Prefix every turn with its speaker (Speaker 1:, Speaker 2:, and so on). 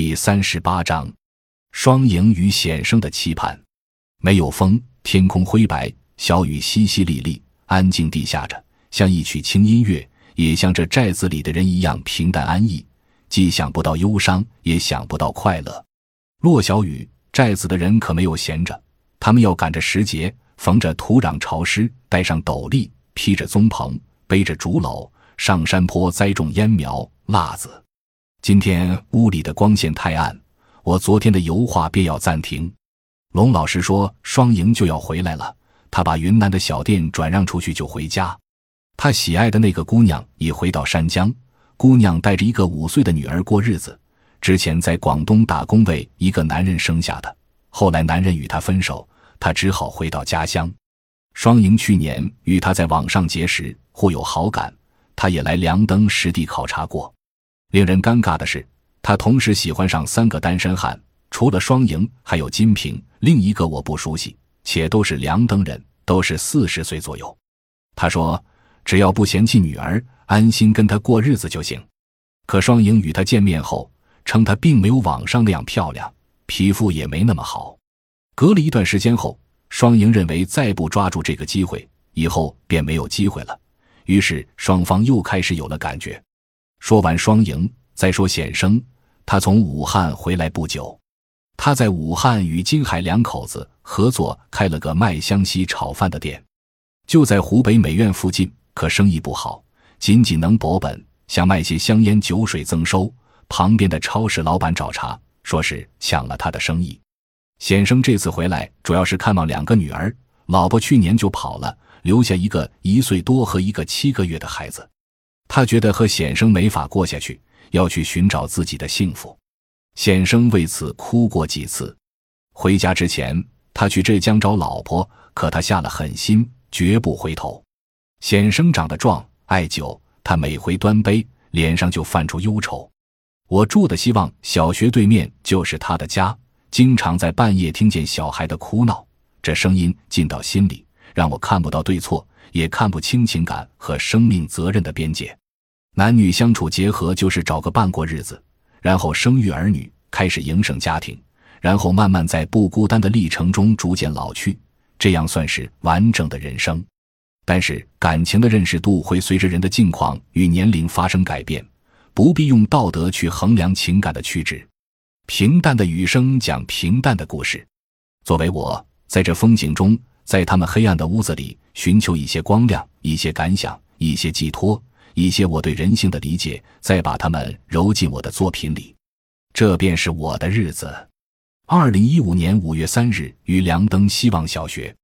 Speaker 1: 第三十八章，双赢与险胜的期盼。没有风，天空灰白，小雨淅淅沥沥，安静地下着，像一曲轻音乐，也像这寨子里的人一样平淡安逸，既想不到忧伤，也想不到快乐。落小雨，寨子的人可没有闲着，他们要赶着时节，逢着土壤潮湿，戴上斗笠，披着棕棚，背着竹篓，上山坡栽种烟苗、辣子。今天屋里的光线太暗，我昨天的油画便要暂停。龙老师说双赢就要回来了，他把云南的小店转让出去就回家。他喜爱的那个姑娘已回到山江，姑娘带着一个五岁的女儿过日子。之前在广东打工为一个男人生下的，后来男人与她分手，她只好回到家乡。双赢去年与他在网上结识，互有好感，他也来梁灯实地考察过。令人尴尬的是，他同时喜欢上三个单身汉，除了双赢，还有金平，另一个我不熟悉，且都是梁登人，都是四十岁左右。他说：“只要不嫌弃女儿，安心跟他过日子就行。”可双赢与他见面后，称他并没有网上那样漂亮，皮肤也没那么好。隔了一段时间后，双赢认为再不抓住这个机会，以后便没有机会了，于是双方又开始有了感觉。说完双赢，再说显生。他从武汉回来不久，他在武汉与金海两口子合作开了个卖湘西炒饭的店，就在湖北美院附近。可生意不好，仅仅能保本，想卖些香烟酒水增收。旁边的超市老板找茬，说是抢了他的生意。显生这次回来，主要是看望两个女儿，老婆去年就跑了，留下一个一岁多和一个七个月的孩子。他觉得和显生没法过下去，要去寻找自己的幸福。显生为此哭过几次。回家之前，他去浙江找老婆，可他下了狠心，绝不回头。显生长得壮，爱酒，他每回端杯，脸上就泛出忧愁。我住的希望小学对面就是他的家，经常在半夜听见小孩的哭闹，这声音进到心里，让我看不到对错。也看不清情感和生命责任的边界，男女相处结合就是找个伴过日子，然后生育儿女，开始营生家庭，然后慢慢在不孤单的历程中逐渐老去，这样算是完整的人生。但是感情的认识度会随着人的境况与年龄发生改变，不必用道德去衡量情感的曲直。平淡的雨声讲平淡的故事，作为我在这风景中。在他们黑暗的屋子里，寻求一些光亮，一些感想，一些寄托，一些我对人性的理解，再把它们揉进我的作品里，这便是我的日子。二零一五年五月三日，于梁登希望小学。